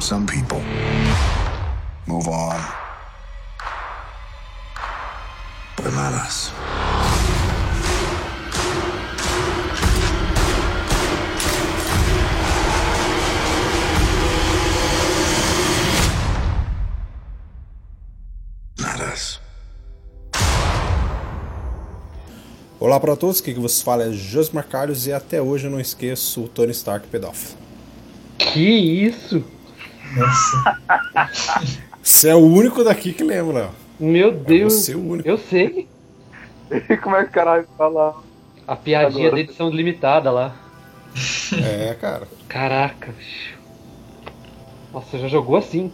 Some people move on. But not us. Not us. Olá para todos, que vocês falam é Josmar Carlos e até hoje eu não esqueço o Tony Stark pedófilo. Que isso? Você é o único daqui que lembra. Meu Deus. você o único. Eu sei. Como é que o caralho fala? A piadinha Agora. da edição limitada lá. É, cara. Caraca, bicho. Nossa, já jogou assim.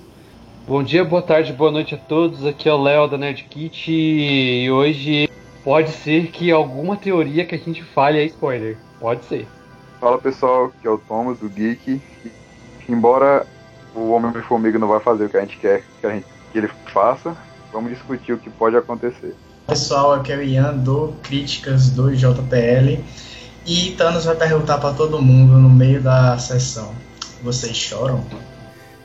Bom dia, boa tarde, boa noite a todos. Aqui é o Léo da Nerd Kit e hoje pode ser que alguma teoria que a gente fale é spoiler. Pode ser. Fala pessoal, que é o Thomas, o Geek. Embora o Homem-Formiga não vai fazer o que a gente quer que, a gente, que ele faça, vamos discutir o que pode acontecer. Pessoal, aqui é o Ian do Críticas do JPL e Thanos vai perguntar pra todo mundo no meio da sessão: Vocês choram?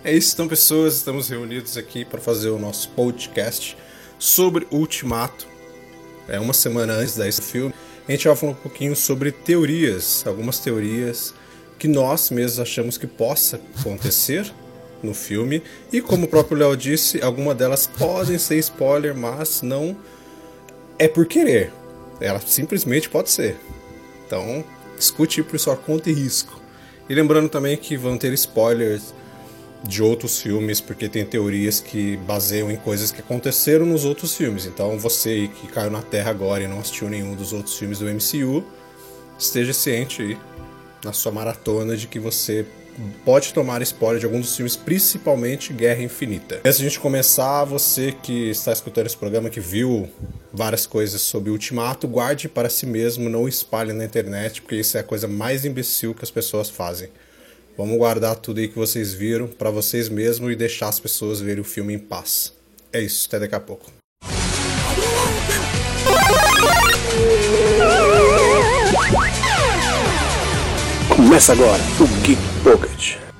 É isso, então, pessoas. Estamos reunidos aqui para fazer o nosso podcast sobre Ultimato. É uma semana antes desse filme. A gente vai falar um pouquinho sobre teorias, algumas teorias que nós mesmos achamos que possa acontecer no filme. E como o próprio Léo disse, algumas delas podem ser spoiler, mas não é por querer. Ela simplesmente pode ser. Então, escute por sua conta e risco. E lembrando também que vão ter spoilers de outros filmes, porque tem teorias que baseiam em coisas que aconteceram nos outros filmes. Então, você que caiu na Terra agora e não assistiu nenhum dos outros filmes do MCU, esteja ciente aí na sua maratona de que você pode tomar spoiler de alguns dos filmes, principalmente Guerra Infinita. Antes a gente começar, você que está escutando esse programa, que viu várias coisas sobre Ultimato, guarde para si mesmo, não espalhe na internet, porque isso é a coisa mais imbecil que as pessoas fazem. Vamos guardar tudo aí que vocês viram para vocês mesmos e deixar as pessoas verem o filme em paz. É isso, até daqui a pouco. Começa agora o Geek brokerage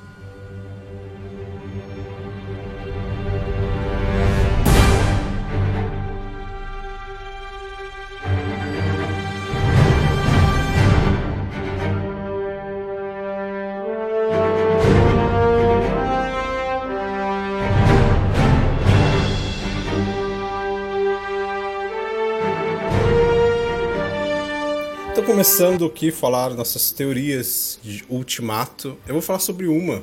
começando aqui a falar nossas teorias de Ultimato, eu vou falar sobre uma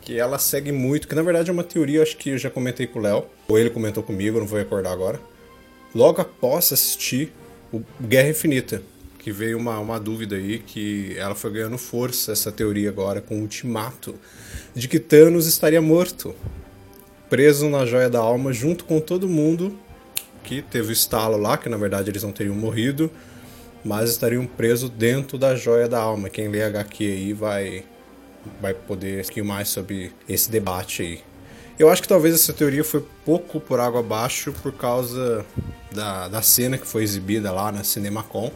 que ela segue muito, que na verdade é uma teoria, acho que eu já comentei com o Léo, ou ele comentou comigo, não vou recordar agora. Logo após assistir o Guerra Infinita, que veio uma, uma dúvida aí, que ela foi ganhando força, essa teoria agora, com o Ultimato, de que Thanos estaria morto, preso na Joia da Alma, junto com todo mundo que teve o estalo lá, que na verdade eles não teriam morrido, mas estariam presos dentro da joia da alma. Quem lê HQ aí vai, vai poder seguir mais sobre esse debate aí. Eu acho que talvez essa teoria foi pouco por água abaixo por causa da, da cena que foi exibida lá na CinemaCon,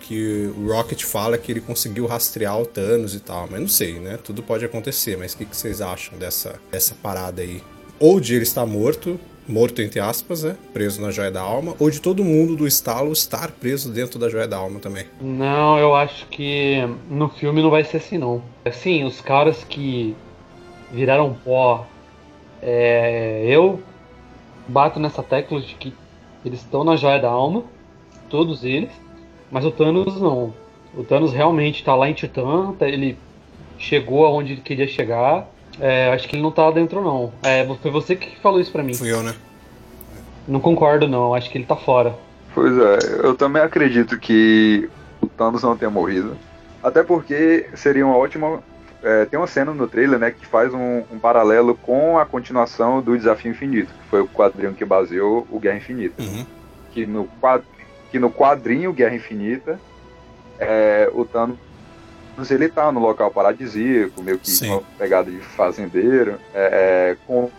que o Rocket fala que ele conseguiu rastrear o Thanos e tal, mas não sei, né? Tudo pode acontecer, mas o que, que vocês acham dessa, dessa parada aí? Ou de ele estar morto, morto entre aspas, né? Preso na Joia da Alma, ou de todo mundo do estalo estar preso dentro da Joia da Alma também. Não, eu acho que no filme não vai ser assim não. Assim, os caras que viraram pó, é, eu bato nessa tecla de que eles estão na joia da alma, todos eles, mas o Thanos não. O Thanos realmente tá lá em Titã, tá- ele chegou aonde ele queria chegar. É, acho que ele não tá lá dentro não. É, foi você que falou isso pra mim. Fui eu, né? Não concordo não, acho que ele tá fora. Pois é, eu também acredito que o Thanos não tenha morrido. Até porque seria uma ótima. é, tem uma cena no trailer, né, que faz um, um paralelo com a continuação do Desafio Infinito, que foi o quadrinho que baseou o Guerra Infinita. Uhum. Que no, quad- que no quadrinho Guerra Infinita, é, o Thanos ele tá no local paradisíaco, meio que Sim. uma pegada de fazendeiro, é, é, com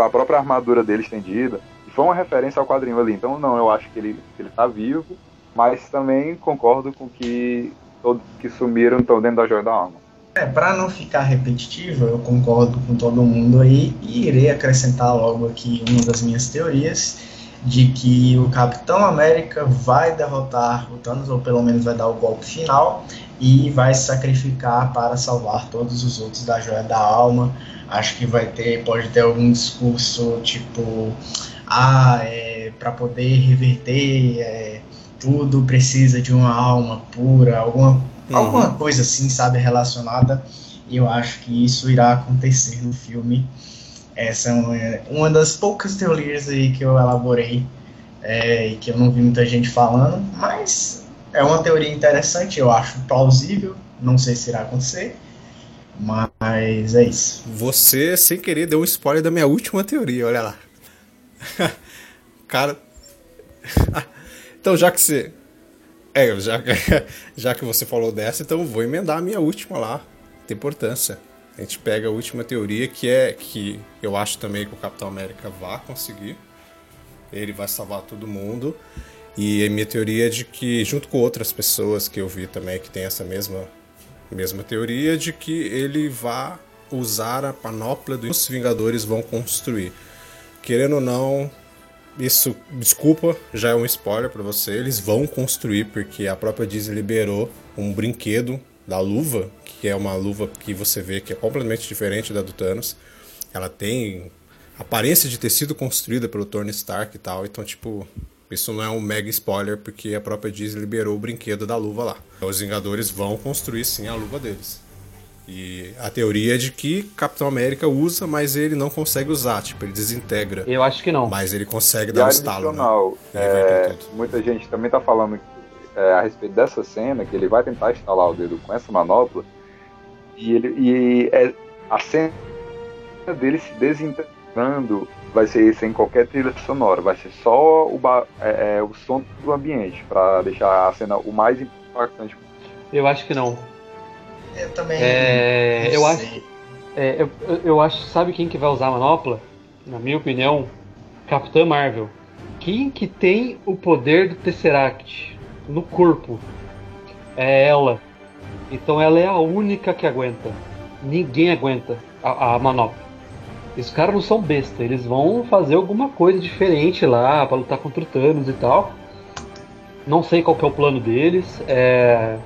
a própria armadura dele estendida. E foi uma referência ao quadrinho ali. Então, não, eu acho que ele, que ele tá vivo, mas também concordo com que todos que sumiram estão dentro da Joia da Alma. É, para não ficar repetitivo, eu concordo com todo mundo aí e irei acrescentar logo aqui uma das minhas teorias de que o Capitão América vai derrotar o Thanos, ou pelo menos vai dar o golpe final, e vai se sacrificar para salvar todos os outros da Joia da Alma. Acho que vai ter, pode ter algum discurso tipo, ah, é, para poder reverter é, tudo precisa de uma alma pura, alguma, uhum. alguma coisa assim, sabe, relacionada. E eu acho que isso irá acontecer no filme. Essa é uma, uma das poucas teorias aí que eu elaborei é, e que eu não vi muita gente falando, mas é uma teoria interessante, eu acho plausível, não sei se irá acontecer, mas é isso. Você, sem querer, deu um spoiler da minha última teoria, olha lá. Cara. então, já que você. É, já, já que você falou dessa, então vou emendar a minha última lá. Tem importância. A gente pega a última teoria, que é que eu acho também que o Capitão América vai conseguir. Ele vai salvar todo mundo. E a minha teoria é de que, junto com outras pessoas que eu vi também que tem essa mesma, mesma teoria, de que ele vai usar a panóplia dos Vingadores vão construir. Querendo ou não, isso, desculpa, já é um spoiler para você. Eles vão construir, porque a própria Disney liberou um brinquedo da luva, que é uma luva que você vê que é completamente diferente da do Thanos. Ela tem aparência de ter sido construída pelo Tony Stark e tal, então, tipo, isso não é um mega spoiler, porque a própria Disney liberou o brinquedo da luva lá. Os Vingadores vão construir sim a luva deles. E a teoria é de que Capitão América usa, mas ele não consegue usar, tipo, ele desintegra. Eu acho que não. Mas ele consegue dar um estalo. Né? É, muita gente também tá falando é, a respeito dessa cena, que ele vai tentar instalar o dedo com essa manopla, e, ele, e é, a cena dele se desintegrando vai ser sem qualquer trilha sonora, vai ser só o, é, é, o som do ambiente, para deixar a cena o mais impactante. Eu acho que não. Eu também. É, eu acho. É, eu, eu acho, sabe quem que vai usar a manopla? Na minha opinião, Capitã Marvel. Quem que tem o poder do Tesseract no corpo? É ela. Então ela é a única que aguenta. Ninguém aguenta a, a manopla. Os caras não são besta, eles vão fazer alguma coisa diferente lá para lutar contra o Thanos e tal. Não sei qual que é o plano deles. É...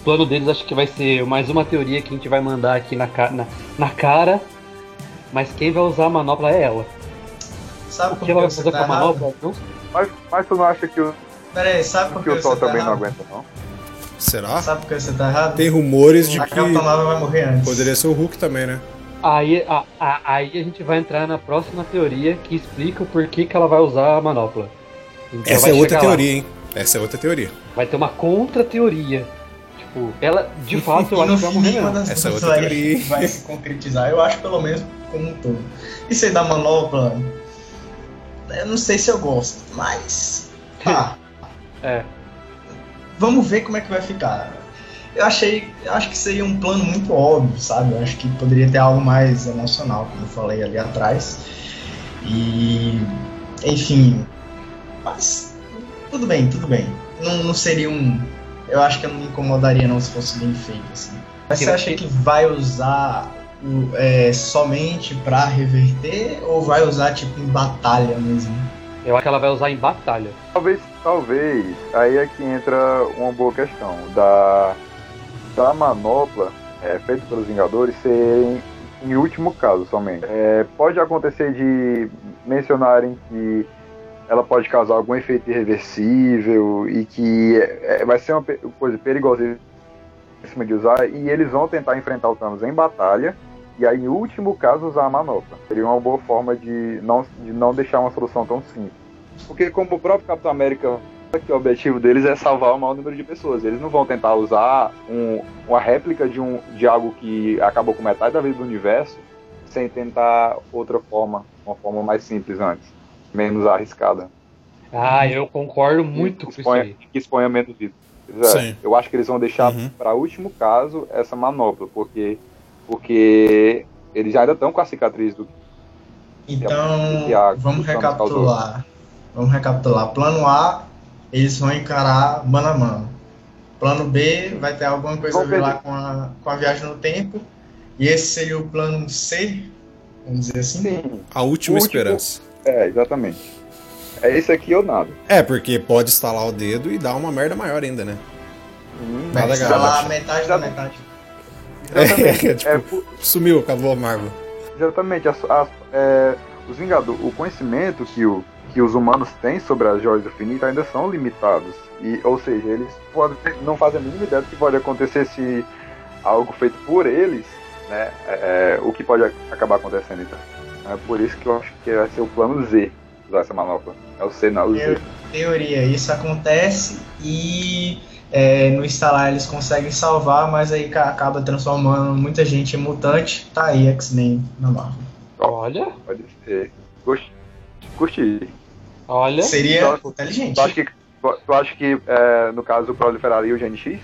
O plano deles acho que vai ser mais uma teoria que a gente vai mandar aqui na, na, na cara. Mas quem vai usar a manopla é ela. Sabe o que ela vai fazer tá com a manopla? Mas, mas tu não acha que o. Pera aí, sabe por que o Sol tá também não aguenta, não? Será? Sabe por que você tá errado? Tem rumores de a que. A vai morrer antes. Poderia ser o Hulk também, né? Aí a, a, aí a gente vai entrar na próxima teoria que explica o porquê que ela vai usar a manopla. Então Essa é outra teoria, lá. hein? Essa é outra teoria. Vai ter uma contra-teoria. Tipo, ela, de fato, eu acho que vai morrer mesmo. Essa é outra vai, teoria. Vai se concretizar, eu acho pelo menos como um todo. Isso aí da manopla, eu não sei se eu gosto, mas. Tá. É. Vamos ver como é que vai ficar. Eu achei, acho que seria um plano muito óbvio, sabe? Eu acho que poderia ter algo mais emocional, como eu falei ali atrás. E, enfim, mas tudo bem, tudo bem. Não, não seria um, eu acho que eu não me incomodaria não se fosse bem feito assim. Mas você acha que vai usar o, é, somente para reverter ou vai usar tipo em batalha mesmo? Eu acho que ela vai usar em batalha. Talvez, talvez. Aí é que entra uma boa questão da da manopla é, feita pelos Vingadores ser em, em último caso somente. É, pode acontecer de mencionarem que ela pode causar algum efeito irreversível e que é, vai ser uma coisa perigosa de usar e eles vão tentar enfrentar o Thanos em batalha e aí em último caso usar a manopla. Seria uma boa forma de não, de não deixar uma solução tão simples. Porque como o próprio Capitão América que o objetivo deles é salvar o maior número de pessoas. Eles não vão tentar usar um, uma réplica de, um, de algo que acabou com metade da vida do universo sem tentar outra forma, uma forma mais simples antes, menos arriscada. Ah, eu concordo muito que exponha, com isso aí. Que exponha menos vida. É, eu acho que eles vão deixar uhum. para último caso essa manopla, porque porque eles já ainda estão com a cicatriz do então, a, vamos recapitular. Vamos recapitular. Plano A, eles vão encarar mano a mano. plano B vai ter alguma coisa a ver lá com a, com a viagem no tempo. E esse seria o plano C, vamos dizer assim. Sim. A última último- esperança. É, exatamente. É isso aqui ou nada. É, porque pode estalar o dedo e dar uma merda maior ainda, né? Hum, Nada Vai garanto. lá metade da metade. Exatamente. É, tipo- É, Sumiu, acabou a Marvel. exatamente. As, as- é, os Vingadores, o conhecimento que, o, que os humanos têm sobre as joias do infinito ainda são limitados. E, ou seja, eles podem, não fazem a mínima ideia do que pode acontecer se algo feito por eles, né? é, é, o que pode acabar acontecendo então. É por isso que eu acho que vai ser o plano Z usar essa manopla. É o C, não, o Z. Teo- Teoria, isso acontece e é, no instalar eles conseguem salvar, mas aí ca- acaba transformando muita gente em mutante. Tá aí, X-Men na Marvel. Olha, Pode ser. Gost- Curti. olha. Seria Então, inteligente. Tu acha que, tu, acha que é, no caso, proliferaria o GNX?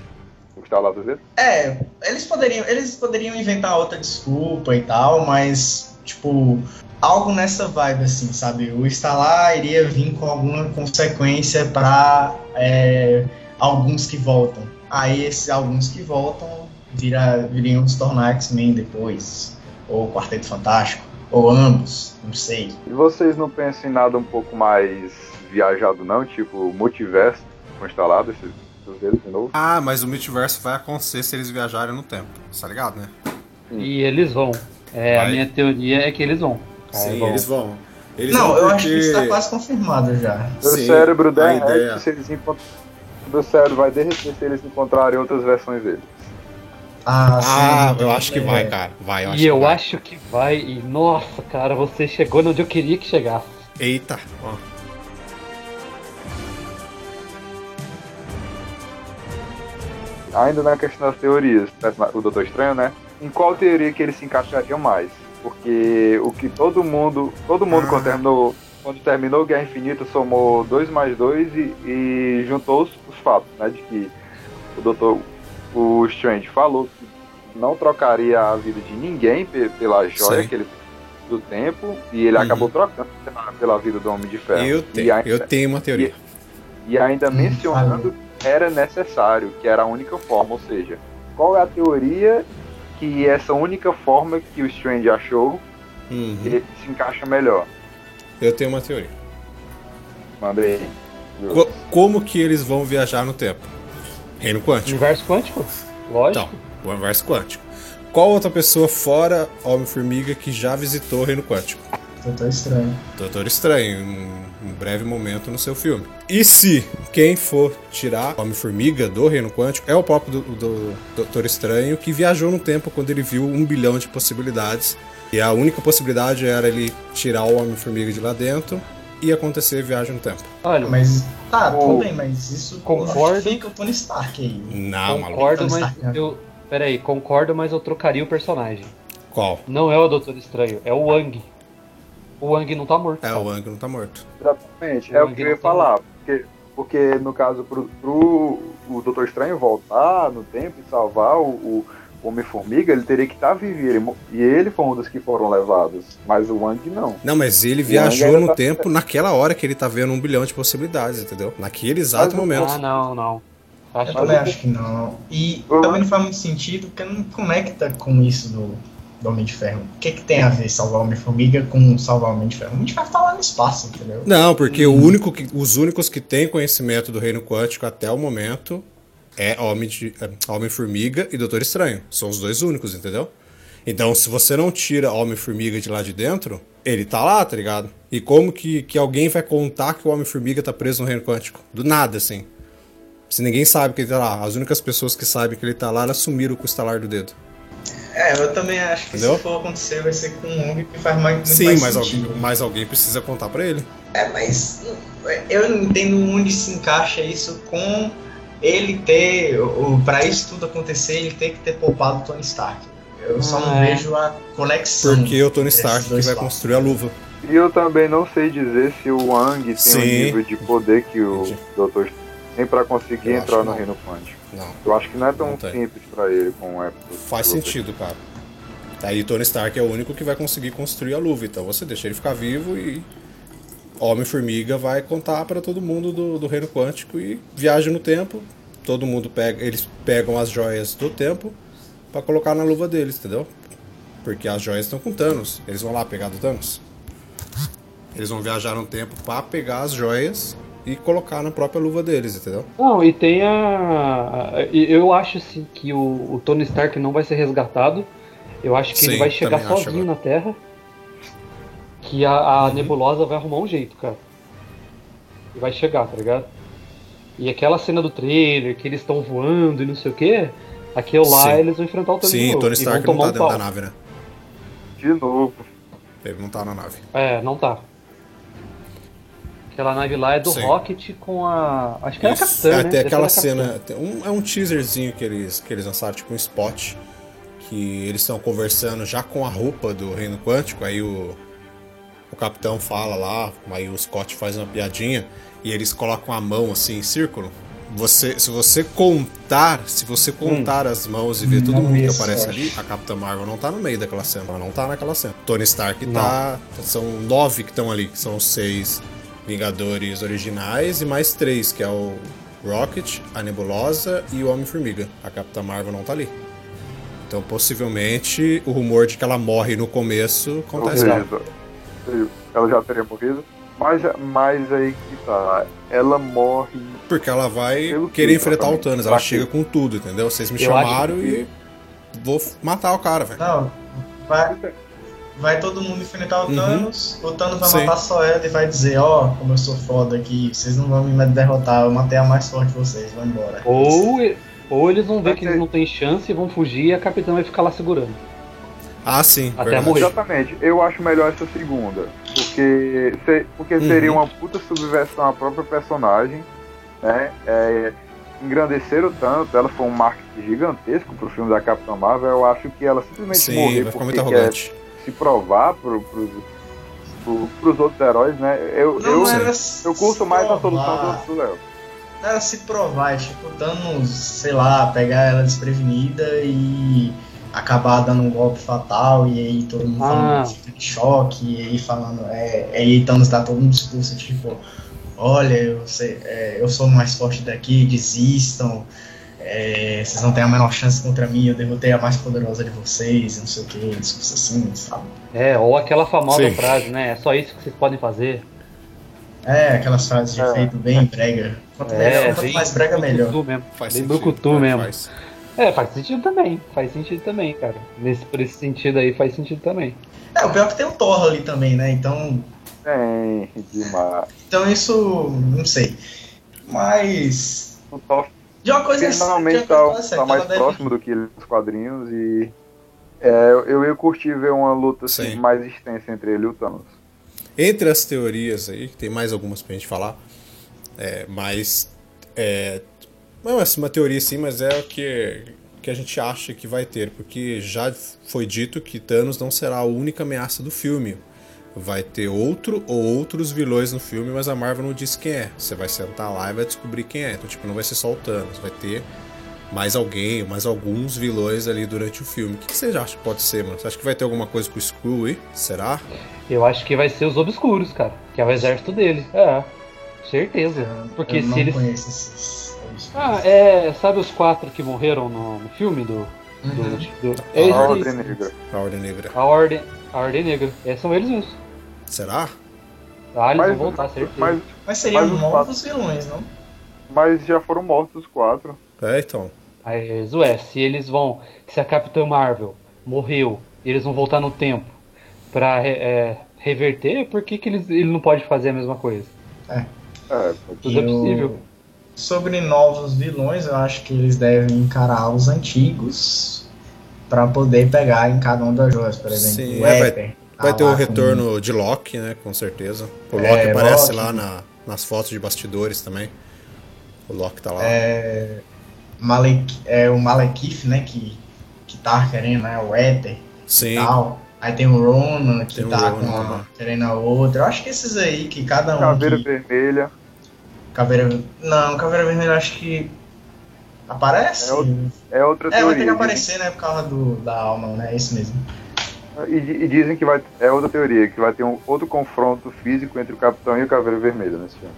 O que tá lá do Z? É, eles poderiam, eles poderiam inventar outra desculpa e tal, mas, tipo, algo nessa vibe, assim, sabe? O instalar iria vir com alguma consequência pra é, alguns que voltam. Aí esses alguns que voltam vira, viriam se tornar X-Men depois, ou Quarteto Fantástico, ou ambos, não sei. E vocês não pensam em nada um pouco mais viajado, não? Tipo, multiverso constelado, esses dos dedos de novo? Ah, mas o multiverso vai acontecer se eles viajarem no tempo. Tá ligado, né? E eles vão. É, a minha teoria é que eles vão. Sim, vão. eles vão. Eles não, vão eu porque... acho que isso tá quase confirmado já. Meu Sim, cérebro a derrete ideia- se eles encontram. Meu cérebro vai derreter se eles encontrarem outras versões dele. Ah, Ah, sim, eu acho que é. vai, cara. Vai, eu acho E eu vai. acho que vai. E nossa, cara, você chegou onde eu queria que chegasse. Eita, ó. Ainda na questão das teorias, o Doutor Estranho, né? Em qual teoria que eles se encaixariam mais? Porque o que todo mundo. Todo mundo Ah. quando terminou. Quando terminou Guerra Infinita somou 2 mais 2 e, e juntou os, os fatos, né? De que o Doutor. O Strange falou que não trocaria a vida de ninguém pe- pela joia Sim. que ele do tempo e ele Uhum. acabou trocando pela, pela vida do Homem de Ferro. Eu E tenho, ainda- eu tenho uma teoria. e ainda Hum, mencionando que era necessário, que era a única forma, ou seja, qual é a teoria que essa única forma que o Strange achou Uhum. que ele se encaixa melhor? Eu tenho uma teoria. Manda aí. Co- como que eles vão viajar no tempo? Reino quântico. Universo quântico? Lógico. Então, o universo quântico. Qual outra pessoa fora Homem-Formiga que já visitou o Reino Quântico? Doutor Estranho. Doutor Estranho, em um, um breve momento no seu filme. E se quem for tirar Homem-Formiga do Reino Quântico é o próprio do, do Doutor Estranho que viajou no tempo quando ele viu um bilhão de possibilidades. E a única possibilidade era ele tirar o Homem-Formiga de lá dentro e acontecer viagem no tempo. Olha, Mas tá, tudo bem, mas isso Concordo. justifica o Tony Stark aí. Não, maluco. concordo, mas né? eu. Peraí, concordo, mas eu trocaria o personagem. Qual? Não é o Doutor Estranho, é o Wang. O Wang não tá morto. É, o Ang não tá morto. Exatamente, é o que eu ia falar. Porque, porque no caso, pro, pro o Doutor Estranho voltar no tempo e salvar o, o Homem-Formiga, ele teria que estar vivo. E ele, e ele foi um dos que foram levados. Mas o Wang não. Não, mas ele viajou no tá- tempo naquela hora que ele tá vendo um bilhão de possibilidades, entendeu? Naquele exato Mas momento. Ah, não, não. Acho Eu que também acho que não. E Uhum. também não faz muito sentido porque não conecta com isso do, do Homem de Ferro. O que, que tem a ver salvar o Homem-Formiga com salvar o Homem de Ferro? O Homem de Ferro tá lá no espaço, entendeu? Não, porque o único que- os únicos que têm conhecimento do reino quântico até o momento é Homem é, Homem-Formiga e Doutor Estranho. São os dois únicos, entendeu? Então, se você não tira Homem-Formiga de lá de dentro, ele tá lá, tá ligado? E como que, que alguém vai contar que o Homem-Formiga tá preso no reino quântico? Do nada, assim. Se ninguém sabe que ele tá lá. As únicas pessoas que sabem que ele tá lá, elas sumiram com o estalar do dedo. É, eu também acho que Entendeu? se for acontecer vai ser com um Wong que faz mais, muito Sim, mais mas sentido. alguém, mas alguém precisa contar pra ele. É, mas eu não entendo onde se encaixa isso com ele ter, o, pra isso tudo acontecer, ele ter que ter poupado o Tony Stark. Eu só não Ah, é. vejo a conexão. Porque o Tony Stark que vai construir a luva. E eu também não sei dizer se o Wang tem Sim. o nível de poder que o Entendi. Doutor tem pra conseguir Eu entrar no não. reino quântico. Não. Eu acho que não é tão Não tem. simples pra ele como é. pro- Faz sentido, cara. Aí Tony Stark é o único que vai conseguir construir a luva. Então você deixa ele ficar vivo e Homem-Formiga vai contar pra todo mundo do, do Reino Quântico e viaja no tempo, todo mundo pega, eles pegam as joias do tempo pra colocar na luva deles, entendeu? Porque as joias estão com Thanos. Eles vão lá pegar do Thanos. Eles vão viajar no tempo pra pegar as joias e colocar na própria luva deles, entendeu? Não, e tem a. Eu acho assim que o, o Tony Stark não vai ser resgatado. Eu acho que Sim, ele vai chegar sozinho agora. na Terra. Que a, a nebulosa vai arrumar um jeito, cara. E vai chegar, tá ligado? E aquela cena do trailer, que eles estão voando e não sei o que, aquilo lá Sim. eles vão enfrentar o Tony de Sim, Tony e vão Stark não tomar tá um dentro pau. da nave, né? De novo. Ele não tá na nave. É, não tá. Aquela nave lá é do Sim. Rocket com a. Acho que era a. Capitã, É, né? tem aquela cena. tem um- é um teaserzinho que eles, que eles lançaram, tipo um spot. Que eles estão conversando já com a roupa do Reino Quântico. Aí o capitão fala lá, aí o Scott faz uma piadinha. E eles colocam a mão assim em círculo. Você, se você contar, se você contar as mãos e ver todo Não mundo que aparece ali, a Capitã Marvel não tá no meio daquela cena. Ela não tá naquela cena. Tony Stark tá. São nove que estão ali, que são os seis Vingadores originais e mais três, que é o Rocket, a Nebulosa e o Homem-Formiga. A Capitã Marvel não tá ali. Então, possivelmente, o rumor de que ela morre no começo acontece. seja, ela já teria morrido. Mas, mas aí que tá. Ela morre. Porque ela vai que, querer enfrentar o exatamente? Thanos. Ela Pra chega com tudo, entendeu? Vocês me Eu chamaram que- e vou matar o cara, velho. Não, vai, vai todo mundo enfrentar o Uhum. Thanos, o Thanos vai Sim. matar só ela e vai dizer, ó, como eu sou foda aqui, vocês não vão me derrotar, eu matei a mais forte de vocês, vão embora. Ou, ou eles vão ver Vai que ter- eles não têm chance e vão fugir e a Capitã vai ficar lá segurando. Ah, sim. Até verdade. morrer. Exatamente, eu acho melhor essa segunda. Porque, se- porque Uhum. seria uma puta subversão à própria personagem, né? É, engrandeceram tanto, ela foi um marketing gigantesco pro filme da Capitã Marvel, eu acho que ela simplesmente Sim, morrer porque muito quer se provar pro, pros, pro, pros outros heróis, né? Eu, eu, era eu curto mais a se solução provar. do, do Léo. Não era se provar, tipo, o Thanos, sei lá, pegar ela desprevenida e acabar dando um golpe fatal, e aí todo mundo Ah. falando fica de choque, e aí falando, é, aí Thanos dá todo um discurso tipo, olha, eu, sei, é, eu sou o mais forte daqui, desistam, é, vocês não têm a menor chance contra mim, eu derrotei a mais poderosa de vocês, e não sei o que, discurso assim, sabe? É, ou aquela famosa Sim. frase, né? É só isso que vocês podem fazer. É, aquelas frases de É. efeito bem brega. Quanto, É, melhor, quanto bem mais brega, melhor. Faz bem sentido, brucutu que mesmo. faz. É, faz sentido também. Faz sentido também, cara. Nesse, por esse sentido aí faz sentido também. É, o pior é que tem o Thor ali também, né? Então, Tem, demais. então isso, não sei. Mas, O Thor de uma coisa finalmente coisa tá, certa, tá mais deve- próximo do que nos quadrinhos e é, eu ia curtir ver uma luta assim, Sim. mais extensa entre ele e o Thanos. Entre as teorias aí, que tem mais algumas pra gente falar, é, mas é, não é uma teoria sim, mas é o que, que a gente acha que vai ter, porque já foi dito que Thanos não será a única ameaça do filme. Vai ter outro ou outros vilões no filme, mas a Marvel não disse quem é. Você vai sentar lá e vai descobrir quem é. Então, tipo, não vai ser só o Thanos, vai ter mais alguém, mais alguns vilões ali durante o filme. O que você acha que pode ser, mano? Você acha que vai ter alguma coisa com o Skrull aí? Será? Eu acho que vai ser os obscuros, cara. Que é o exército dele. É. Certeza. Porque eu não se eles. conheço Ah, é. Sabe os quatro que morreram no, no filme do. do, Uhum. do- é A Ordem Negra. A Ordem Negra. a ordem. A ordem negra. É, são eles mesmos. Será? Ah, eles Mas, vão voltar, certeza. mas, Mas seriam Mas os novos vilões, não? mas já foram mortos os quatro. É, então. Mas, ué, se eles vão. Se a Capitã Marvel morreu e eles vão voltar no tempo pra é, reverter, por que, que eles, ele não pode fazer a mesma coisa? É, Tudo é Eu- possível. Sobre novos vilões, eu acho que eles devem encarar os antigos pra poder pegar em cada um das joias, por exemplo. Sim, o é, vai- tá Vai ter o retorno de Loki, né? Com certeza. O É, Loki aparece Loki. lá na- nas fotos de bastidores também. O Loki tá lá. É, Malek, é o Malekith, né? Que, que tá querendo, né? O Éter Sim. e tal. Aí tem o Ronan, que Tem tá Ronan com a- lá. querendo a outra. Eu acho que esses aí, que cada um. Caveira que- Vermelha. Caveira. Não, Caveira Vermelha eu acho que. Aparece? É outro- É outra É, vai teoria. ter que aparecer, né? Por causa do, da alma, né? É isso mesmo. E, e dizem que vai. É outra teoria, que vai ter um outro confronto físico entre o Capitão e o Caveira Vermelha nesse filme.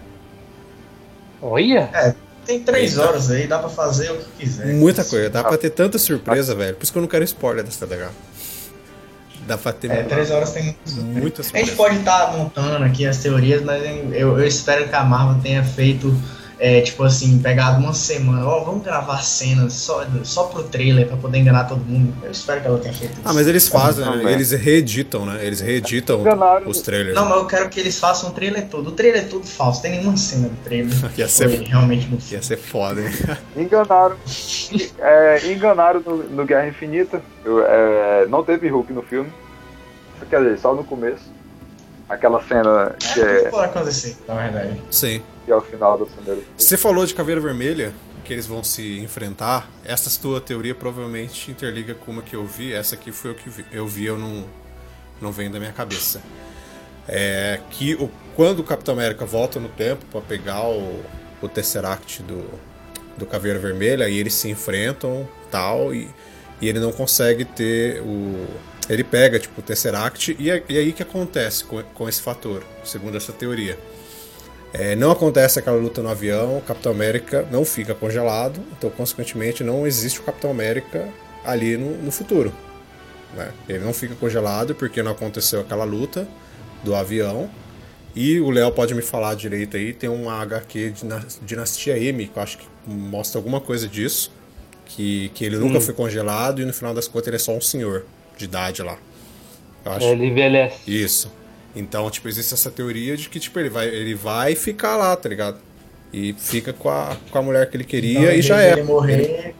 Olha! Tem três Eita. horas aí, dá pra fazer o que quiser. Muita coisa. Dá pra ter tanta surpresa, velho. Por isso que eu não quero spoiler dessa legal. Dá pra ter É, três horas tem muita A gente pode estar montando aqui as teorias, mas eu, eu espero que a Marvel tenha feito, é, tipo assim, pegado uma semana. Ó, vamos gravar cenas só, só pro trailer pra poder enganar todo mundo. Eu espero que ela tenha feito isso. Ah, mas eles fazem, Não, né? eles reeditam, né? Eles reeditam Enganaram. os trailers. Não, mas eu quero que eles façam o trailer todo. O trailer é tudo falso, tem nenhuma cena do trailer. Ia ser- Foi realmente no Ia ser foda, hein? Enganaram. é, enganaram no, no Guerra Infinita. Eu, é, não teve Hulk no filme. Quer dizer, só no começo. Aquela cena que É, é, pode acontecer, na verdade. Sim. Que é o final do primeiro. Você falou de Caveira Vermelha, que eles vão se enfrentar. Essa tua teoria provavelmente interliga com uma que eu vi. Essa aqui foi o que eu vi, eu não, não vem da minha cabeça. É que o, quando o Capitão América volta no tempo pra pegar o, o Tesseract do, do Caveira Vermelha, e eles se enfrentam tal, e, e ele não consegue ter o. Ele pega tipo, o Tesseract, e, é- e aí que acontece com, com esse fator, segundo essa teoria? É, não acontece aquela luta no avião, o Capitão América não fica congelado, então, consequentemente, não existe o Capitão América ali no, no futuro. né? Ele não fica congelado porque não aconteceu aquela luta do avião. E o Léo pode me falar direito aí, tem uma HQ Dinastia M, que eu acho que mostra alguma coisa disso, que, que ele nunca foi congelado e no final das contas ele é só um senhor de idade lá. Ele envelhece. Isso. Então, tipo, existe essa teoria de que, tipo, ele vai, ele vai ficar lá, tá ligado? E fica com a, com a mulher que ele queria Então, em e já vez é. dele morrer,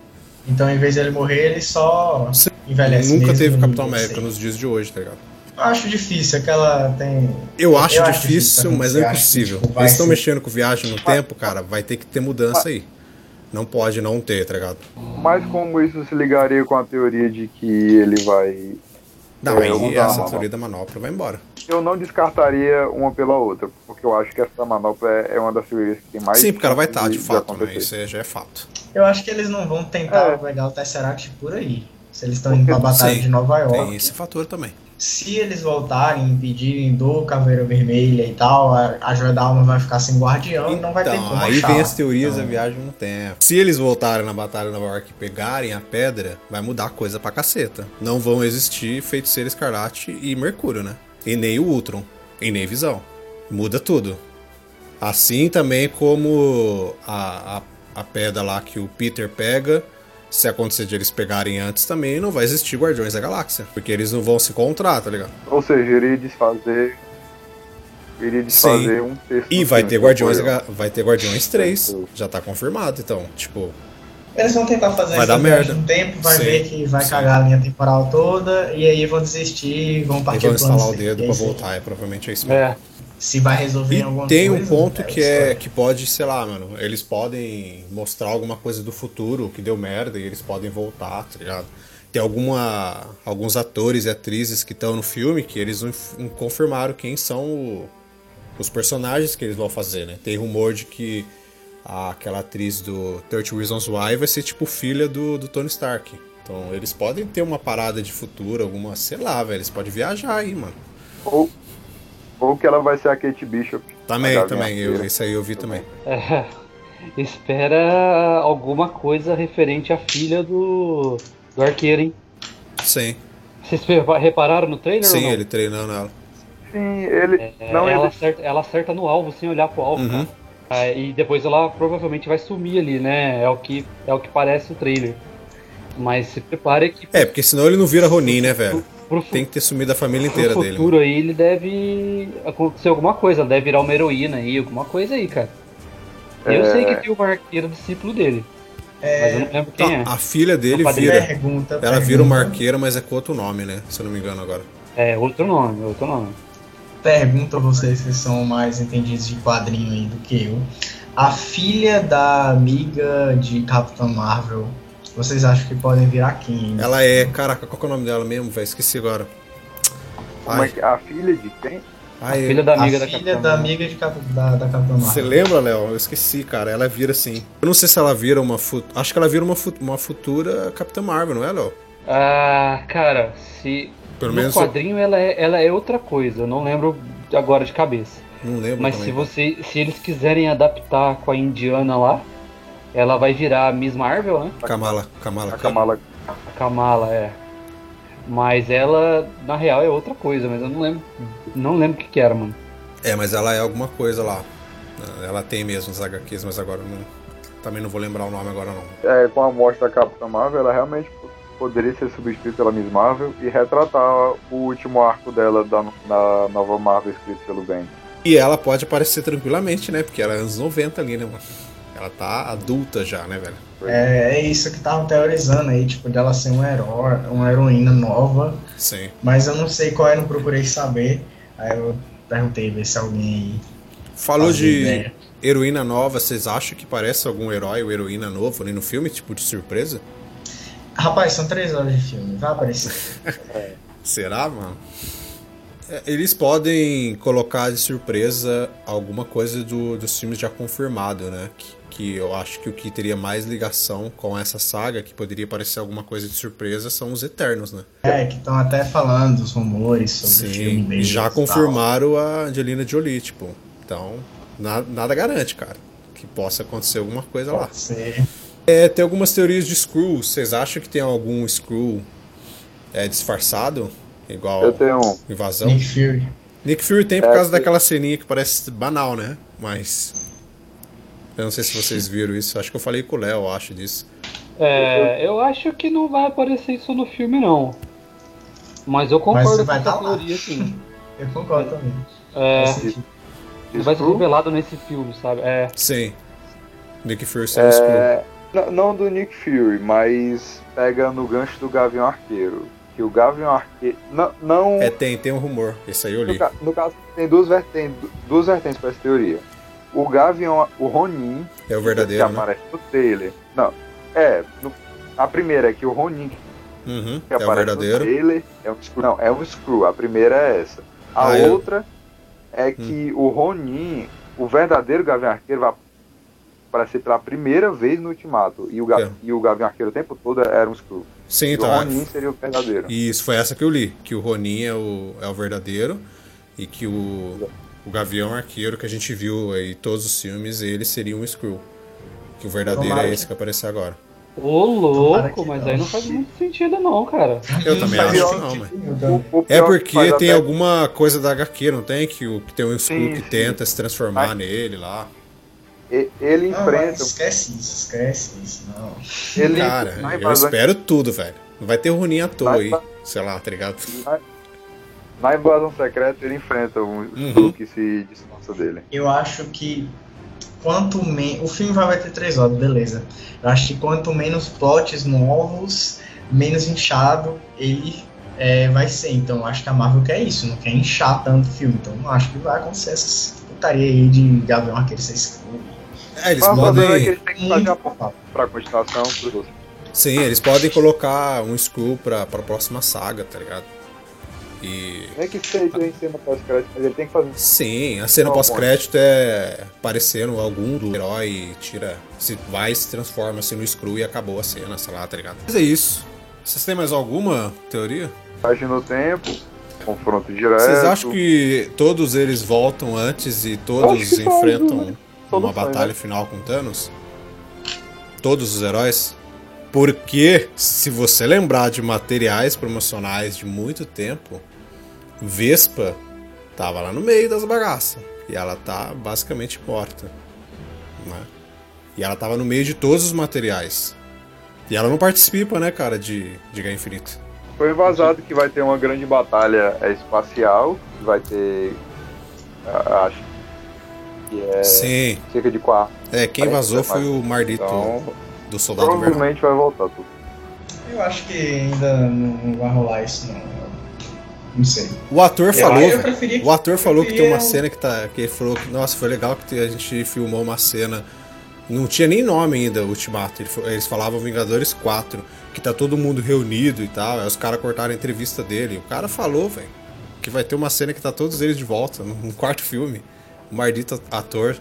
Então, em vez dele morrer, ele só Sim. envelhece Nunca mesmo teve Capitão América sei. nos dias de hoje, tá ligado? Eu acho difícil, aquela tem. Eu acho Eu acho difícil, difícil mas não é acho impossível. tipo, Eles estão mexendo com viagem no tempo, cara, vai ter que ter mudança aí. Não pode não ter, tá ligado? Mas como isso se ligaria com a teoria de que ele vai. Não, É, eu vou aí dar essa uma- teoria da manopla vai embora. Eu não descartaria uma pela outra, porque eu acho que essa manopla é é uma das teorias que tem mais. Sim, porque ela vai estar, chance de fato, né? Isso aí já é fato. Eu acho que eles não vão tentar É. pegar o Tesseract por aí. Se eles estão indo pra Batalha Sim, de Nova York. Tem esse fator também. Se eles voltarem e pedirem do Caveira Vermelha e tal, a, a Joia da Alma vai ficar sem guardião e não vai ter Então, como aí achar. vem as teorias Então, da viagem no tempo. Se eles voltarem na Batalha de Nova York e pegarem a pedra, vai mudar coisa pra caceta. Não vão existir Feiticeiro Escarlate e Mercúrio, né? E nem o Ultron. E nem Visão. Muda tudo. Assim também como a, a, a pedra lá que o Peter pega. Se acontecer de eles pegarem antes também, não vai existir Guardiões da Galáxia. Porque eles não vão se encontrar, tá ligado? Ou seja, iria desfazer. Iria desfazer um terço. E vai ter Guardiões, da vai ter Guardiões 3. Já tá confirmado, então, tipo. Eles vão tentar fazer Vai essa dar merda. no tempo, vai Sim, ver que vai sim. cagar a linha temporal toda, e aí vão desistir e vão E partir vão pro plano instalar o dedo E pra voltar, é provavelmente é isso mesmo. É. Se vai resolver em E alguma tem um coisa, ponto é que é que pode, sei lá, mano, eles podem mostrar alguma coisa do futuro que deu merda e eles podem voltar, tá ligado? Tem alguma alguns atores e atrizes que estão no filme que eles não confirmaram quem são o- os personagens que eles vão fazer, né? Tem rumor de que a- aquela atriz do 30 Reasons Why vai ser tipo filha do, do Tony Stark. Então eles podem ter uma parada de futuro, alguma, sei lá, velho, eles podem viajar aí, mano. Ou, ou que ela vai ser a Kate Bishop. Também, também, eu, isso aí eu vi também. É. Espera alguma coisa referente à filha do, do arqueiro, hein? Sim. Vocês repararam no trailer ou Sim, não? ele treinando ela. Sim, ele. É, não, ela, ele. acerta, ela acerta no alvo sem olhar pro alvo, Uhum. cara. Ah, e depois ela provavelmente vai sumir ali, né? É o que, é o que parece o trailer. Mas se prepare que É, porque senão ele não vira Ronin, né, velho? Pro, Tem que ter sumido a família inteira dele. futuro aí ele deve acontecer alguma coisa. Ela deve virar uma heroína aí, alguma coisa aí, cara. Eu É. sei que tem o arqueiro discípulo dele. Mas eu não lembro quem é. Tá, a filha dele vira. Pergunta, Ela pergunta. vira uma arqueira, mas é com outro nome, né? Se eu não me engano agora. É outro nome, outro nome. Pergunto a vocês que são mais entendidos de quadrinho aí do que eu. A filha da amiga de Capitão Marvel, vocês acham que podem virar quem? Ela é. Caraca, qual que é o nome dela mesmo, velho? Esqueci agora. É Ai, que- a filha de quem? ai, Filha da A amiga da filha Capitã da amiga de Cap- da, da Capitão Marvel. Você lembra, Léo? Eu esqueci, cara. Ela vira assim. Eu não sei se ela vira uma. Fu... Acho que ela vira uma, fu- uma futura Capitã Marvel, não é, Léo? Ah, cara, se. Pelo no menos. quadrinho ela é, ela é outra coisa, eu não lembro agora de cabeça. Não lembro Mas também. se você. Se eles quiserem adaptar com a indiana lá, ela vai virar a Miss Marvel, né? Kamala, Kamala. A Kamala. A Kamala, é. Mas ela, na real, é outra coisa, mas eu não lembro. Não lembro o que, que era, mano. É, mas ela é alguma coisa lá. Ela tem mesmo os HQs, mas agora não. Também não vou lembrar o nome agora não. É, com a morte da Capitã Marvel, ela realmente poderia ser substituída pela Miss Marvel e retratar o último arco dela da, na nova Marvel escrito pelo Ben. E ela pode aparecer tranquilamente, né? Porque ela é anos 90 ali, né, mano? Ela tá adulta já, né, velho? É, é isso que estavam teorizando aí, tipo, dela ser um herói, uma heroína nova. Sim. Mas eu não sei qual é, não procurei saber. Aí eu perguntei ver se alguém aí. Falou de ideia. heroína nova, vocês acham que parece algum herói ou heroína novo ali no filme, tipo de surpresa? Rapaz, são três horas de filme, vai aparecer. Será, mano? É, Eles podem colocar de surpresa alguma coisa do, dos filmes já confirmado, né? Que, que eu acho que o que teria mais ligação com essa saga, que poderia parecer alguma coisa de surpresa, são os Eternos, né? É, que estão até falando os rumores sobre o filme Sim, deles. e já tal. confirmaram a Angelina Jolie, tipo. Então, na- nada garante, cara, que possa acontecer alguma coisa lá. Pode ser. É, tem algumas teorias de Screw. Vocês acham que tem algum Screw é, disfarçado? Igual Eu tenho um. Invasão? Nick Fury. Nick Fury tem por É, causa tem- daquela ceninha que parece banal, né? Mas. Eu não sei se vocês viram isso. Acho que eu falei com o Léo, eu acho disso. É, eu acho que não vai aparecer isso no filme, não. Mas eu concordo Mas com vai essa tá teoria, sim. Eu concordo também. É, sentido. não vai ser revelado nesse filme, sabe? É, Sim. Nick Fury sendo Screw. É, n- não do Nick Fury, mas pega no gancho do Gavião Arqueiro. Que o Gavião Arqueiro. Não. não É, tem, tem um rumor. Esse aí eu no, li. ca- no caso, tem duas vertentes, duas vertentes para essa teoria. O Gavião, o Ronin, É o que verdadeiro, né? aparece no trailer. Não, é. no- a primeira é que o Ronin que Uhum, que é o aparece no verdadeiro. trailer é um Screw. Não, é um Screw. A primeira é essa. A Ah, eu- outra é que o Ronin, o verdadeiro Gavião Arqueiro, vai aparecer pela primeira vez no Ultimato. E o, Ga É. e o Gavião Arqueiro o tempo todo era um Screw. Sim, E o tá. Ronin seria o verdadeiro. E isso foi essa que eu li. Que o Ronin é o, é o verdadeiro. E que o, o Gavião Arqueiro que a gente viu aí todos os filmes, ele seria um Screw. Que o verdadeiro Tomara é esse que apareceu agora. Ô, louco, mas não. aí não faz muito sentido, não, cara. Eu também acho que não, mas. É porque tem até- alguma coisa da HQ, não tem? Que, o, que tem um Screw Sim, que sim. tenta se transformar Mas- nele lá. Ele Não, enfrenta. esquece isso, esquece isso. Não. Ele, Cara, eu espero tudo, velho. Não vai ter Ronin à toa Vai- aí. Sei lá, tá ligado? Na invasão secreta, ele enfrenta um Uhum. Que se disfarça dele. Eu acho que quanto menos. O filme vai, ter três horas, beleza. Eu acho que quanto menos plots novos, menos inchado ele é, vai ser. Então eu acho que a Marvel quer isso, não quer inchar tanto o filme. Então eu acho que vai acontecer essa putaria aí de Gavião aquele ser escuro. É, eles Mas o problema é que podem. eles têm que fazer a pra continuação outros. Sim, eles podem colocar um Screw pra, pra próxima saga, tá ligado? E. Nem que seja em cena pós-crédito, mas ele tem que fazer. Sim, a cena pós-crédito é aparecendo algum do herói e tira. Se vai se transforma assim no Screw e acabou a cena, sei lá, tá ligado? Mas é isso. Vocês têm mais alguma teoria? Viagem no tempo, confronto direto. Vocês acham que todos eles voltam antes e todos que faz, enfrentam né? uma batalha né? final com Thanos? Todos os heróis? Porque, se você lembrar de materiais promocionais de muito tempo, Vespa tava lá no meio das bagaças. E ela tá basicamente morta. Né? E ela tava no meio de todos os materiais. E ela não participa, né, cara, de, de Guerra Infinita. Foi vazado que vai ter uma grande batalha é, espacial, que vai ter. Acho que é Sim. cerca de quatro. É, quem Parece vazou que vai foi o Mardito Então, do Soldado Invernal. provavelmente vai voltar tudo. Eu acho que ainda não, não vai rolar isso, não. Eu Não sei. O ator Eu- falou, eu que- O ator falou que tem uma cena que tá. Que ele falou que, nossa, foi legal que a gente filmou uma cena. Não tinha nem nome ainda, Ultimato. Ele Eles falavam Vingadores 4, que tá todo mundo reunido e tal. Aí os caras cortaram a entrevista dele. O cara falou, velho, que vai ter uma cena que tá todos eles de volta, no quarto filme. O maldito ator.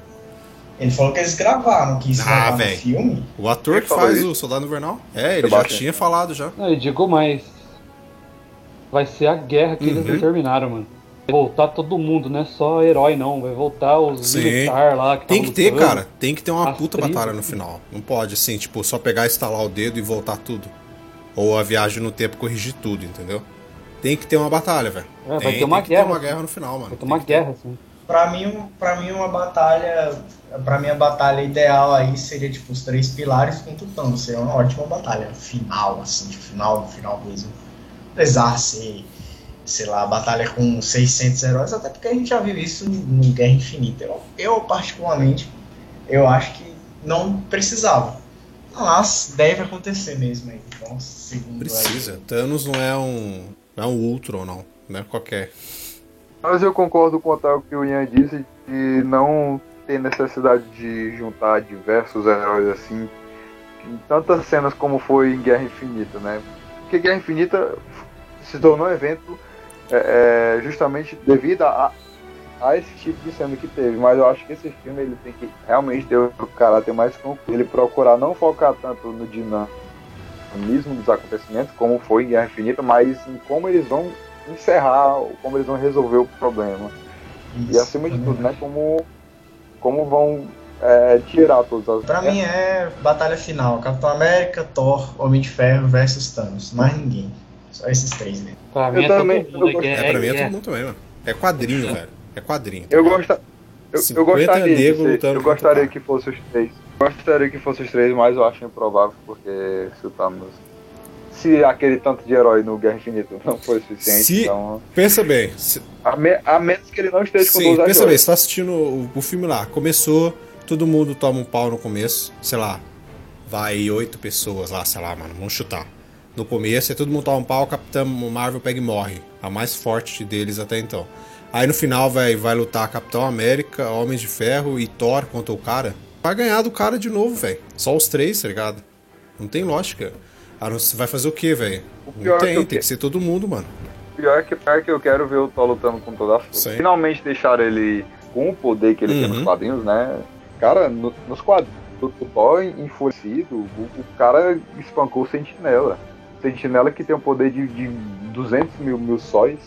Ele falou que eles gravaram, que isso Ah, no filme. O ator Quem que faz isso? o Soldado Invernal? É, ele já Sebastian. tinha falado já. Não, eu digo mais. Vai ser a guerra que eles Uhum. determinaram, mano. voltar todo mundo, não é só herói não, vai voltar os Sim. militares lá que Tem que ter, cara. Tem que ter uma As puta tribos. batalha no final. Não pode, assim, tipo, só pegar, estalar o dedo e voltar tudo. Ou a viagem no tempo corrigir tudo, entendeu? Tem que ter uma batalha, velho. É, vai Tem- ter uma tem que guerra. ter uma guerra no final, mano. Vai ter Tem uma ter. guerra, assim. Pra mim, pra mim, uma batalha. Pra mim, a batalha ideal aí seria tipo os três pilares contra o Thanos. Seria uma ótima batalha final, assim, de final, final mesmo. Apesar de ser, sei lá, batalha com 600 heróis, até porque a gente já viu isso no Guerra Infinita. Eu, eu particularmente, eu acho que não precisava. Mas deve acontecer mesmo aí. Então, segundo Precisa. Thanos não é um. Não é um Ultron, não. Não é qualquer. Mas eu concordo com o que o Ian disse de não ter necessidade de juntar diversos heróis assim em tantas cenas como foi em Guerra Infinita, né? Porque Guerra Infinita se tornou um evento é, é, justamente devido a, a esse tipo de cena que teve. Mas eu acho que esse filme ele tem que realmente ter o caráter mais concreto. Ele procurar não focar tanto no dinamismo dos acontecimentos, como foi em Guerra Infinita, mas em como eles vão encerrar, como eles vão resolver o problema. E acima de tudo, né, como, como vão é, tirar todas as. Pra mim é batalha final. Capitão América, Thor, Homem de Ferro versus Thanos. Mais ninguém. Só esses três, né? Pra mim Eu é também- todo mundo. eu é, É, pra mim é é- todo mundo também, mano. É quadrinho, velho. É quadrinho. tá Eu, gosta, eu, eu 50 gostaria, de ser- eu gostaria que fosse os três. Gostaria que fosse os três, mas eu acho improvável, porque se o Thanos. Se aquele tanto de herói no Guerra Infinita não foi suficiente, Se- então. Pensa bem. se- A, me- a menos que ele não esteja com Sim, pensa bem, você tá assistindo o, o filme lá, começou, todo mundo toma um pau no começo, sei lá, vai oito pessoas lá, sei lá, mano, vamos chutar. No começo, aí todo mundo toma um pau, o Capitão Marvel pega e morre. A mais forte deles até então. Aí no final vai, vai lutar Capitão América, Homens de Ferro e Thor contra o cara. Vai ganhar do cara de novo, velho. Só os três, tá ligado? Não tem lógica. Ah, não- Você vai fazer o quê, velho? O Não é que tem, eu tem que ser todo mundo, mano. Pior é que, pior é que eu quero ver o Thor lutando com toda a força. Finalmente deixaram ele com o poder que ele tem Uhum. nos quadrinhos, né? Cara, no- nos quadrinhos, o Thor enfurecido, o, o cara espancou o Sentinela. Sentinela que tem um poder de, de 200 mil, mil sóis.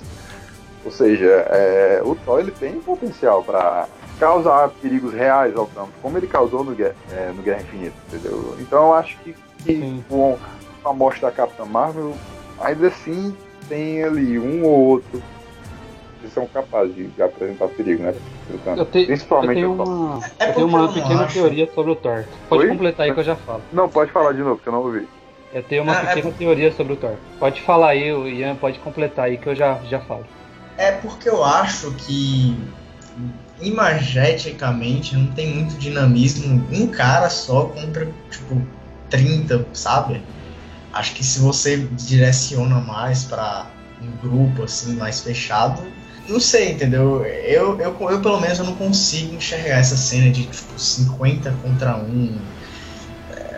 Ou seja, é, o Thor ele tem potencial pra causar perigos reais ao campo, como ele causou no, Guerra- é, no Guerra Infinita, entendeu? Então eu acho que, que com a morte da Capitã Marvel, ainda assim tem ali um ou outro que são capazes de, de apresentar perigo, né? Eu, te- eu Principalmente tenho o Thor. uma, É eu tenho uma eu não pequena acho. teoria sobre o Thor. Pode Oi? completar aí que eu já falo. Não, pode falar de novo, que eu não ouvi. Eu tenho uma Ah, é pequena teoria sobre o Thor. Pode falar aí, o Ian pode completar aí que eu já, já falo. É porque eu acho que imageticamente não tem muito dinamismo um cara só contra, tipo, 30, sabe? Acho que se você direciona mais pra um grupo assim mais fechado, não sei, entendeu? Eu, eu, eu pelo menos eu não consigo enxergar essa cena de tipo 50 contra 1.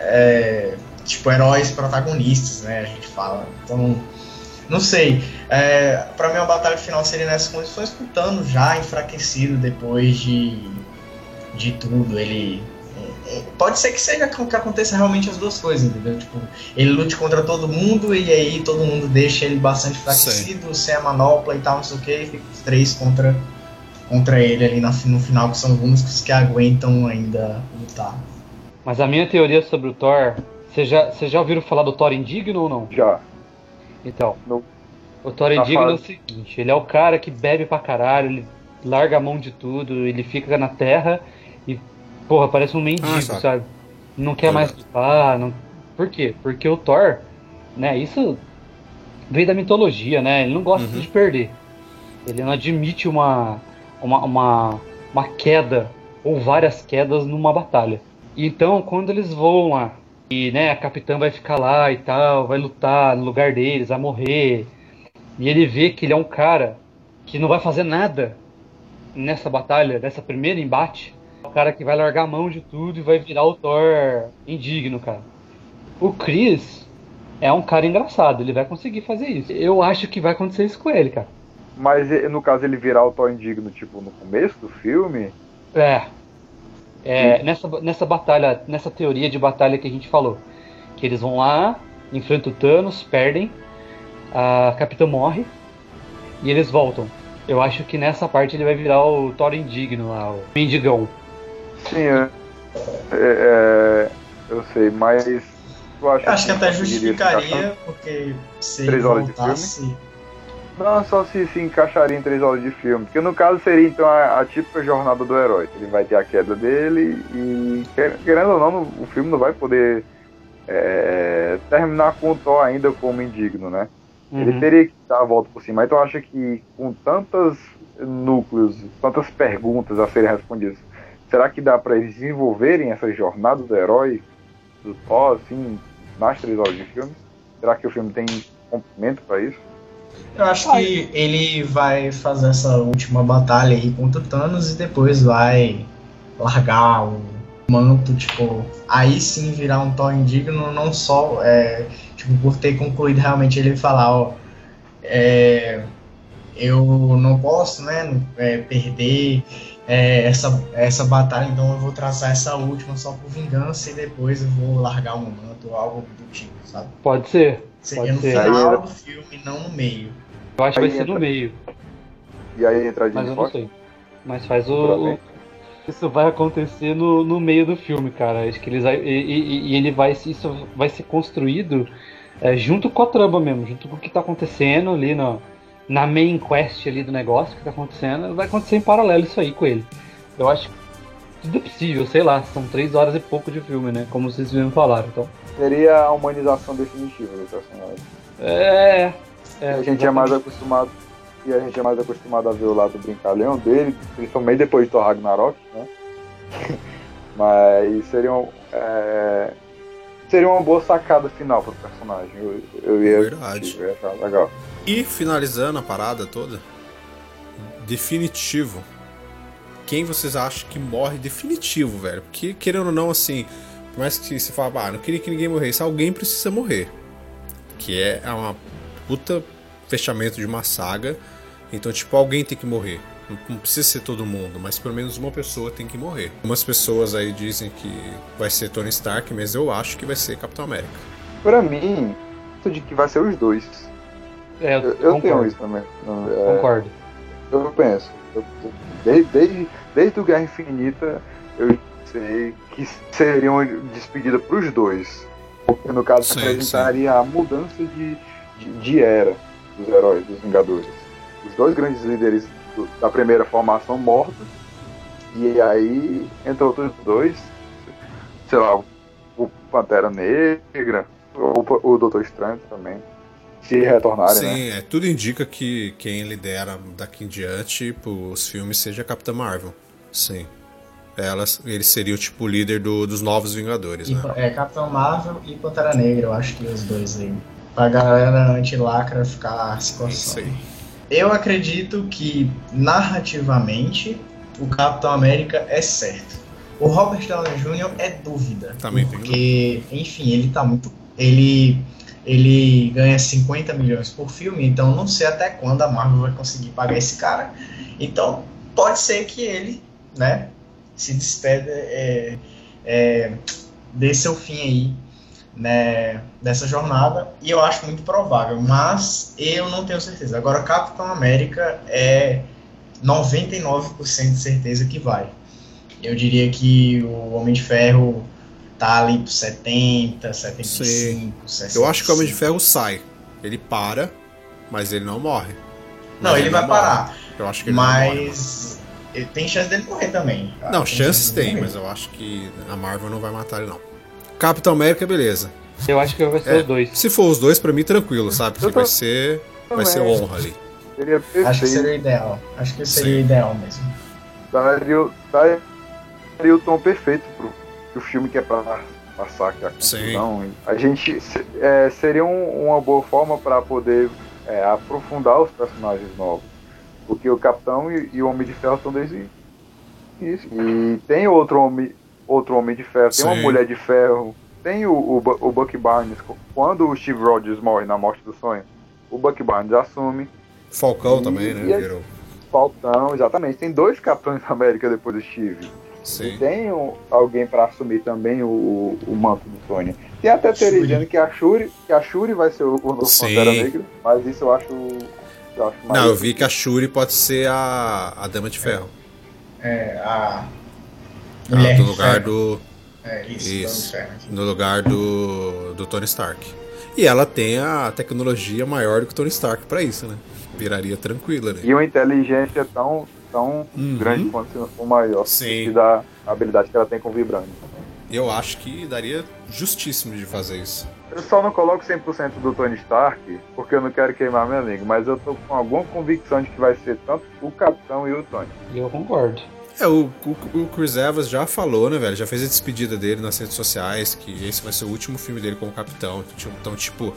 É, tipo, heróis protagonistas, né? A gente fala. Então, não sei. É, para mim, a batalha final seria nessas condições, com o Thanos já enfraquecido depois de, de tudo. Ele. Pode ser que seja que aconteça realmente as duas coisas, entendeu? Tipo, ele lute contra todo mundo e aí todo mundo deixa ele bastante enfraquecido, sem a manopla e tal, não sei o que, e fica os três contra, contra ele ali na- no final, que são os únicos que aguentam ainda lutar. Mas a minha teoria sobre o Thor. Vocês já, já ouviram falar do Thor indigno ou não? Já. Então. Não. O Thor Tá indigno é o seguinte: ele é o cara que bebe pra caralho, ele larga a mão de tudo, ele fica na terra porra, parece um mendigo, Ah, sabe. sabe? Não quer mais lutar. Não... Por quê? Porque o Thor, né, isso veio da mitologia, né? Ele não gosta Uhum. de perder. Ele não admite uma, uma, uma, uma queda ou várias quedas numa batalha. Então, quando eles vão lá e né, a capitã vai ficar lá e tal, vai lutar no lugar deles, vai morrer, e ele vê que ele é um cara que não vai fazer nada nessa batalha, nessa primeira embate, é cara que vai largar a mão de tudo e vai virar o Thor indigno, cara. O Chris é um cara engraçado, ele vai conseguir fazer isso. Eu acho que vai acontecer isso com ele, cara. Mas no caso ele virar o Thor indigno, tipo, no começo do filme, É. É, nessa, nessa batalha, nessa teoria de batalha que a gente falou. Que eles vão lá, enfrentam o Thanos, perdem, a Capitã morre e eles voltam. Eu acho que nessa parte ele vai virar o Thor indigno lá, o mendigão. Sim, é, é, eu sei, mas eu acho, Eu acho que até se encaixar. justificaria, porque se Três ele horas de voltasse. Não, só se se encaixaria em três horas de filme. Porque no caso seria então a, a típica jornada do herói. Ele vai ter a queda dele e, quer- querendo ou não, o filme não vai poder é, terminar com o Thor ainda como indigno, né? Ele Uhum. teria que dar a volta por cima. Então eu acho que com tantos núcleos, tantas perguntas a serem respondidas, será que dá para eles desenvolverem essa jornada do herói do Thor, assim, nas três horas de filme? Será que o filme tem complemento para isso? Eu acho que ele vai fazer essa última batalha aí contra o Thanos e depois vai largar o manto, tipo, aí sim virar um Thor indigno, não só, é, tipo, por ter concluído realmente ele falar, ó, é, eu não posso, né, é, perder é, essa, essa batalha, então eu vou traçar essa última só por vingança e depois eu vou largar o manto ou algo do tipo, sabe? Pode ser. Seria no Pode ser. final Aí- do filme, não no meio. Eu acho que vai ser no entra- meio, E aí entra a mas eu não sei. Mas faz o. O- Isso vai acontecer no, no meio do filme, cara. Acho que eles e, e- e ele vai isso vai ser construído é, junto com a trama mesmo, junto com o que tá acontecendo ali no, na main quest ali do negócio que tá acontecendo, vai acontecer em paralelo isso aí com ele. Eu acho que tudo é possível, sei lá, são três horas e pouco de filme, né? Como vocês mesmo falaram. Então, Seria a humanização definitiva do personagem. é. é a gente é mais acostumado e a gente é mais acostumado a ver o lado brincalhão dele, principalmente depois de Thor Ragnarok, né? Mas seria um, é, seria uma boa sacada final pro personagem. Eu, eu ia, Verdade. eu ia achar legal. E finalizando a parada toda, definitivo. Quem vocês acham que morre definitivo, velho? Porque, querendo ou não, assim, por mais que você fale, ah, não queria que ninguém morresse, alguém precisa morrer. Que é uma puta fechamento de uma saga. Então, tipo, alguém tem que morrer. Não- precisa ser todo mundo, mas pelo menos uma pessoa tem que morrer. Umas pessoas aí dizem que vai ser Tony Stark, mas eu acho que vai ser Capitão América. Pra mim, isso de que vai ser os dois. É, eu, Eu, tenho isso também. É, concordo. Eu penso. eu- desde, desde, desde o Guerra Infinita, eu sei que seria uma despedida pros dois. Porque no caso Sim, apresentaria a mudança de, de, de era dos heróis, dos Vingadores. Os dois grandes líderes do- da primeira formação mortos. E aí, entre outros dois, sei lá, o Pantera Negra, o, o Doutor Estranho também. Se retornarem, né? Sim, é, tudo indica que quem lidera daqui em diante os filmes seja a Capitã Marvel. Sim. Ela, ele seria o tipo líder do- dos novos Vingadores, E, né? é Capitão Marvel e Pantera Negra, eu acho que os dois aí. Pra galera anti-lacra ficar se É isso coçando. aí. Eu acredito que, narrativamente, o Capitão América é certo. O Robert Downey Jr. é dúvida. Também tem porque, enfim, ele tá muito. Ele, ele ganha 50 milhões por filme, então não sei até quando a Marvel vai conseguir pagar esse cara. Então, pode ser que ele, né, se despeda, é, é, dê seu fim aí, né, dessa jornada, e eu acho muito provável, mas eu não tenho certeza. Agora, Capitão América é 99% de certeza que vai. Eu diria que o Homem de Ferro tá ali por 70, 75, 60. Eu acho que o Homem de Ferro sai. Ele para, mas ele não morre. Não, Mas ele vai morre. parar, Eu acho que ele morre. mas ele tem chance dele morrer também. Não, chances chance dele tem, mas eu acho que a Marvel não vai matar ele, não. Capitão América, beleza. Eu acho que vai ser É, os dois. Se for os dois, pra mim, tranquilo, sabe? Porque vai ser, vai ser também. honra ali. Seria perfeito. Acho que seria o ideal. Acho que seria Sim. o ideal mesmo. daria, o- daria o tom perfeito pro, pro filme que é pra passar aqui a Sim. conclusão. A gente é, seria um- uma boa forma para poder é, aprofundar os personagens novos. Porque o Capitão e, e o Homem de Ferro estão desde isso. E tem outro Homem, outro homem de Ferro, tem uma Sim. Mulher de Ferro, tem o, o, o Buck Barnes. Quando o Steve Rogers morre na Morte do Sonho, o Buck Barnes assume. Falcão E- também, e né? é- Virou. Faltão, exatamente. Tem dois Capitães da América depois do Steve. E Sim. tem um- alguém pra assumir também o, o, o manto do Tony. Tem até teoria dizendo que a Shuri, que a Shuri vai ser o, o novo Sim. Pantera Negra, mas isso eu acho Eu acho mais Não, eu vi que a Shuri pode ser a, a Dama de Ferro. É, a. Ah, Mulher no lugar do. É, isso, Isso. No lugar do. do Tony Stark. E ela tem a tecnologia maior do que o Tony Stark pra isso, né? Viraria tranquila, né? E uma inteligência tão, tão Uhum. grande quanto for maior. Sim. Que dá a habilidade que ela tem com o Vibranium. Eu acho que daria justíssimo de fazer isso. Eu só não coloco 100% do Tony Stark, porque eu não quero queimar meu amigo, mas eu tô com alguma convicção de que vai ser tanto o Capitão e o Tony. E eu concordo. É, o, o, o Chris Evans já falou, né, velho? Já fez a despedida dele nas redes sociais, que esse vai ser o último filme dele como capitão. Então, tipo,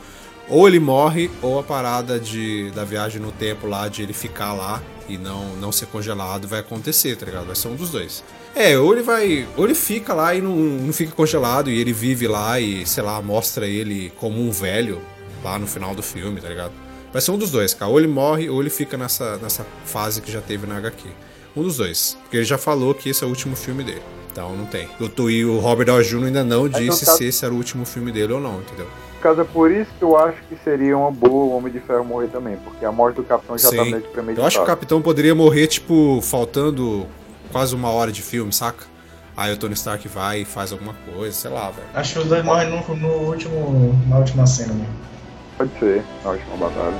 ou ele morre, ou a parada de, da viagem no tempo lá, de ele ficar lá e não, não ser congelado, vai acontecer, tá ligado? Vai ser um dos dois. É, ou ele vai. Ou ele fica lá e não, não fica congelado, e ele vive lá e, sei lá, mostra ele como um velho lá no final do filme, tá ligado? Vai ser um dos dois, cara. Ou ele morre, ou ele fica nessa, nessa fase que já teve na HQ. Um dos dois. Porque ele já falou que esse é o último filme dele. Então não tem. O e o Robert Downey Jr. ainda não disse caso- se esse era o último filme dele ou não, entendeu? Caso, é por isso que eu acho que seria uma boa o Homem de Ferro morrer também, porque a morte do Capitão já tá Sim. meio que premeditada. Eu acho que o Capitão poderia morrer, tipo, faltando quase uma hora de filme, saca? Aí o Tony Stark vai e faz alguma coisa, sei lá, velho. Acho que os dois morrem no, no último, na última cena mesmo. Pode ser, na última batalha.